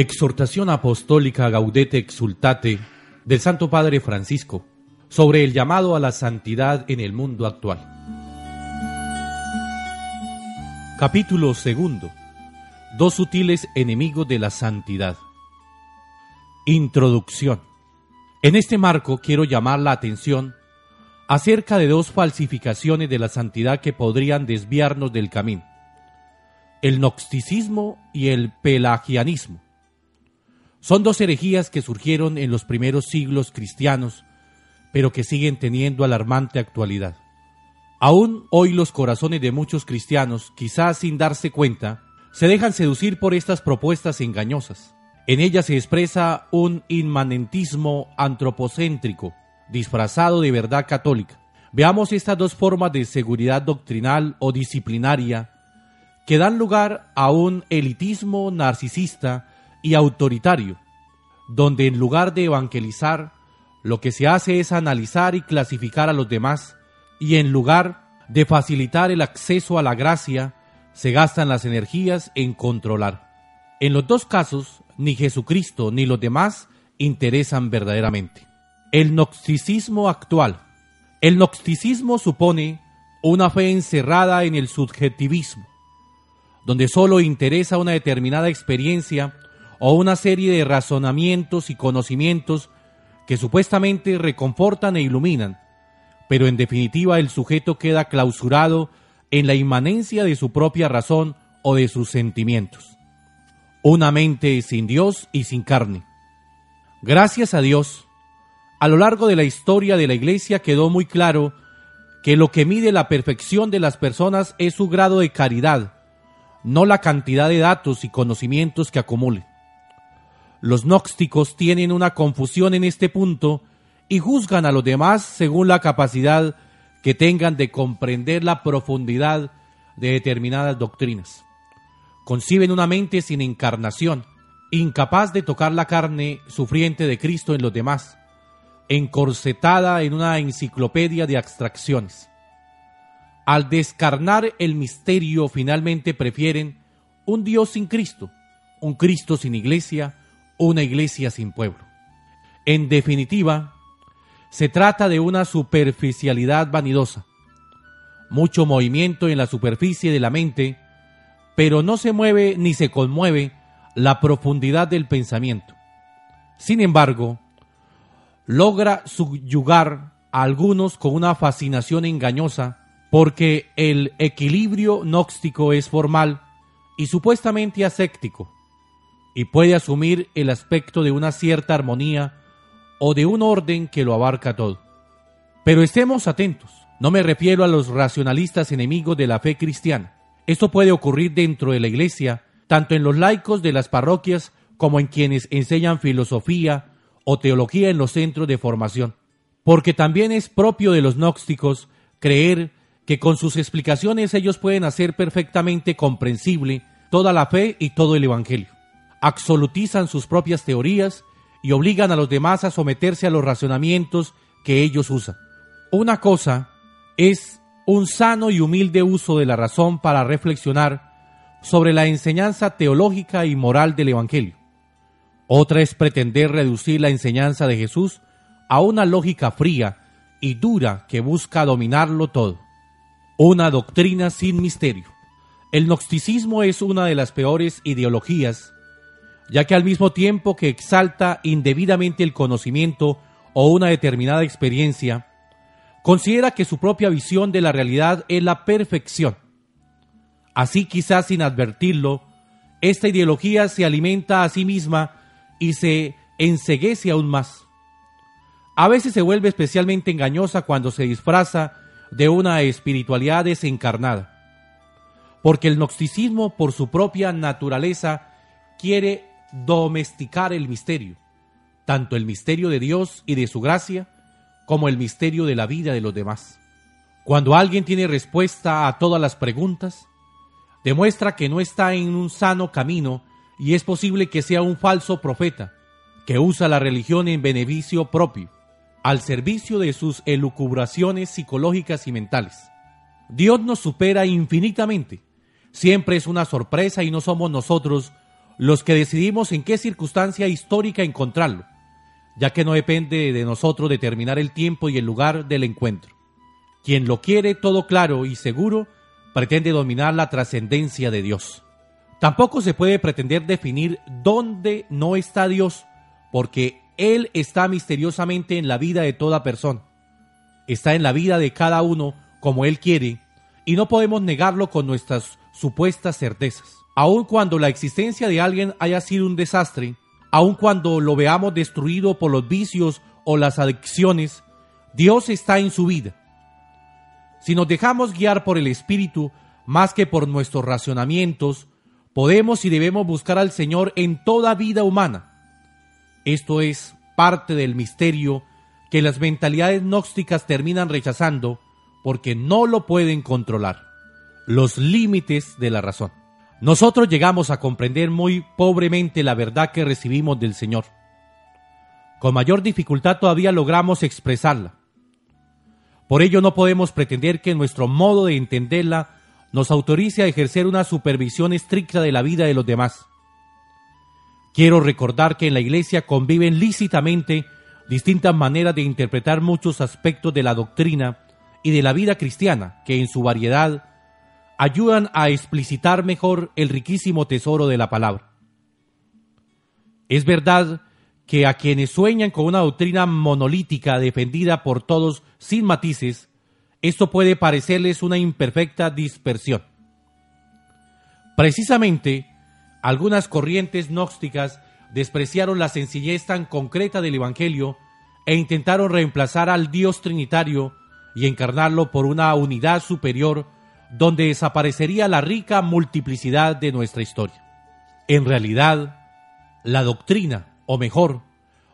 Exhortación apostólica Gaudete Exultate del Santo Padre Francisco sobre el llamado a la santidad en el mundo actual. Capítulo segundo. Dos sutiles enemigos de la santidad. Introducción. En este marco quiero llamar la atención acerca de dos falsificaciones de la santidad que podrían desviarnos del camino. El gnosticismo y el pelagianismo son dos herejías que surgieron en los primeros siglos cristianos, pero que siguen teniendo alarmante actualidad. Aún hoy los corazones de muchos cristianos, quizás sin darse cuenta, se dejan seducir por estas propuestas engañosas. En ellas se expresa un inmanentismo antropocéntrico, disfrazado de verdad católica. Veamos estas dos formas de seguridad doctrinal o disciplinaria que dan lugar a un elitismo narcisista y autoritario, donde en lugar de evangelizar, lo que se hace es analizar y clasificar a los demás, y en lugar de facilitar el acceso a la gracia, se gastan las energías en controlar. En los dos casos, ni Jesucristo ni los demás interesan verdaderamente. El gnosticismo actual. El gnosticismo supone una fe encerrada en el subjetivismo, donde solo interesa una determinada experiencia o una serie de razonamientos y conocimientos que supuestamente reconfortan e iluminan, pero en definitiva el sujeto queda clausurado en la inmanencia de su propia razón o de sus sentimientos. Una mente sin Dios y sin carne. Gracias a Dios, a lo largo de la historia de la Iglesia quedó muy claro que lo que mide la perfección de las personas es su grado de caridad, no la cantidad de datos y conocimientos que acumule. Los gnósticos tienen una confusión en este punto y juzgan a los demás según la capacidad que tengan de comprender la profundidad de determinadas doctrinas. Conciben una mente sin encarnación, incapaz de tocar la carne sufriente de Cristo en los demás, encorsetada en una enciclopedia de abstracciones. Al descarnar el misterio finalmente prefieren un Dios sin Cristo, un Cristo sin iglesia, una iglesia sin pueblo. En definitiva, se trata de una superficialidad vanidosa, mucho movimiento en la superficie de la mente, pero no se mueve ni se conmueve la profundidad del pensamiento. Sin embargo, logra subyugar a algunos con una fascinación engañosa porque el equilibrio gnóstico es formal y supuestamente aséptico y puede asumir el aspecto de una cierta armonía o de un orden que lo abarca todo. Pero estemos atentos, no me refiero a los racionalistas enemigos de la fe cristiana. Esto puede ocurrir dentro de la iglesia, tanto en los laicos de las parroquias como en quienes enseñan filosofía o teología en los centros de formación. Porque también es propio de los gnósticos creer que con sus explicaciones ellos pueden hacer perfectamente comprensible toda la fe y todo el Evangelio absolutizan sus propias teorías y obligan a los demás a someterse a los razonamientos que ellos usan. Una cosa es un sano y humilde uso de la razón para reflexionar sobre la enseñanza teológica y moral del Evangelio. Otra es pretender reducir la enseñanza de Jesús a una lógica fría y dura que busca dominarlo todo. Una doctrina sin misterio. El gnosticismo es una de las peores ideologías ya que al mismo tiempo que exalta indebidamente el conocimiento o una determinada experiencia, considera que su propia visión de la realidad es la perfección. Así quizás sin advertirlo, esta ideología se alimenta a sí misma y se enseguece aún más. A veces se vuelve especialmente engañosa cuando se disfraza de una espiritualidad desencarnada, porque el gnosticismo por su propia naturaleza quiere domesticar el misterio, tanto el misterio de Dios y de su gracia, como el misterio de la vida de los demás. Cuando alguien tiene respuesta a todas las preguntas, demuestra que no está en un sano camino y es posible que sea un falso profeta, que usa la religión en beneficio propio, al servicio de sus elucubraciones psicológicas y mentales. Dios nos supera infinitamente. Siempre es una sorpresa y no somos nosotros los que decidimos en qué circunstancia histórica encontrarlo, ya que no depende de nosotros determinar el tiempo y el lugar del encuentro. Quien lo quiere todo claro y seguro pretende dominar la trascendencia de Dios. Tampoco se puede pretender definir dónde no está Dios, porque Él está misteriosamente en la vida de toda persona. Está en la vida de cada uno como Él quiere, y no podemos negarlo con nuestras supuestas certezas. Aun cuando la existencia de alguien haya sido un desastre, aun cuando lo veamos destruido por los vicios o las adicciones, Dios está en su vida. Si nos dejamos guiar por el Espíritu más que por nuestros racionamientos, podemos y debemos buscar al Señor en toda vida humana. Esto es parte del misterio que las mentalidades gnósticas terminan rechazando porque no lo pueden controlar. Los límites de la razón. Nosotros llegamos a comprender muy pobremente la verdad que recibimos del Señor. Con mayor dificultad todavía logramos expresarla. Por ello no podemos pretender que nuestro modo de entenderla nos autorice a ejercer una supervisión estricta de la vida de los demás. Quiero recordar que en la Iglesia conviven lícitamente distintas maneras de interpretar muchos aspectos de la doctrina y de la vida cristiana que en su variedad ayudan a explicitar mejor el riquísimo tesoro de la palabra. Es verdad que a quienes sueñan con una doctrina monolítica defendida por todos sin matices, esto puede parecerles una imperfecta dispersión. Precisamente, algunas corrientes gnósticas despreciaron la sencillez tan concreta del Evangelio e intentaron reemplazar al Dios Trinitario y encarnarlo por una unidad superior donde desaparecería la rica multiplicidad de nuestra historia. En realidad, la doctrina, o mejor,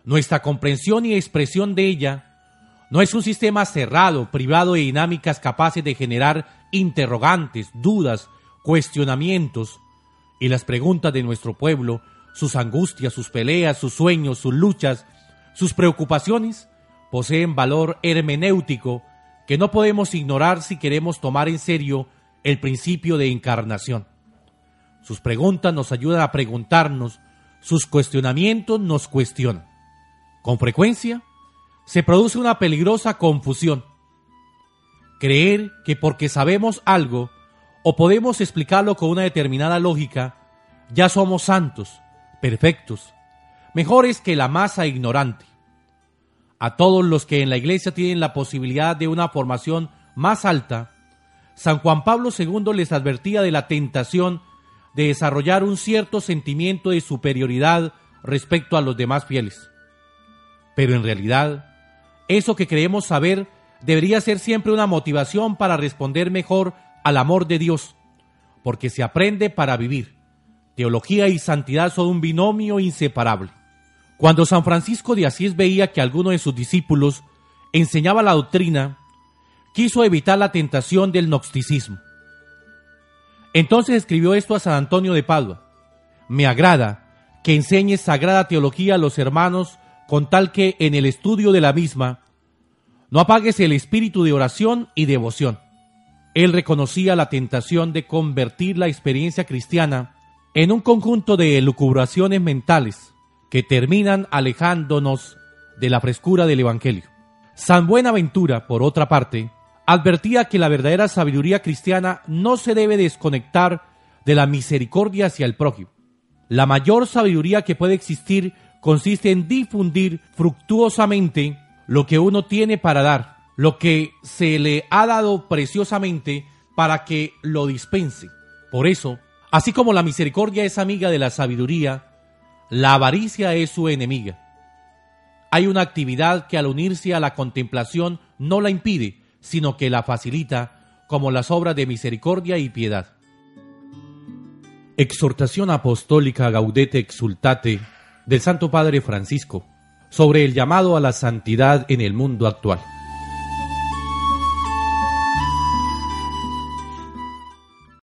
nuestra comprensión y expresión de ella, no es un sistema cerrado, privado de dinámicas capaces de generar interrogantes, dudas, cuestionamientos y las preguntas de nuestro pueblo, sus angustias, sus peleas, sus sueños, sus luchas, sus preocupaciones, poseen valor hermenéutico que no podemos ignorar si queremos tomar en serio el principio de encarnación. Sus preguntas nos ayudan a preguntarnos, sus cuestionamientos nos cuestionan. Con frecuencia, se produce una peligrosa confusión. Creer que porque sabemos algo o podemos explicarlo con una determinada lógica, ya somos santos, perfectos, mejores que la masa ignorante. A todos los que en la iglesia tienen la posibilidad de una formación más alta, San Juan Pablo II les advertía de la tentación de desarrollar un cierto sentimiento de superioridad respecto a los demás fieles. Pero en realidad, eso que creemos saber debería ser siempre una motivación para responder mejor al amor de Dios, porque se aprende para vivir. Teología y santidad son un binomio inseparable. Cuando San Francisco de Asís veía que alguno de sus discípulos enseñaba la doctrina, quiso evitar la tentación del gnosticismo. Entonces escribió esto a San Antonio de Padua. Me agrada que enseñes sagrada teología a los hermanos con tal que en el estudio de la misma no apagues el espíritu de oración y devoción. Él reconocía la tentación de convertir la experiencia cristiana en un conjunto de elucubraciones mentales que terminan alejándonos de la frescura del Evangelio. San Buenaventura, por otra parte, advertía que la verdadera sabiduría cristiana no se debe desconectar de la misericordia hacia el prójimo. La mayor sabiduría que puede existir consiste en difundir fructuosamente lo que uno tiene para dar, lo que se le ha dado preciosamente para que lo dispense. Por eso, así como la misericordia es amiga de la sabiduría, la avaricia es su enemiga. Hay una actividad que al unirse a la contemplación no la impide, sino que la facilita, como las obras de misericordia y piedad. Exhortación Apostólica Gaudete Exultate del Santo Padre Francisco sobre el llamado a la santidad en el mundo actual.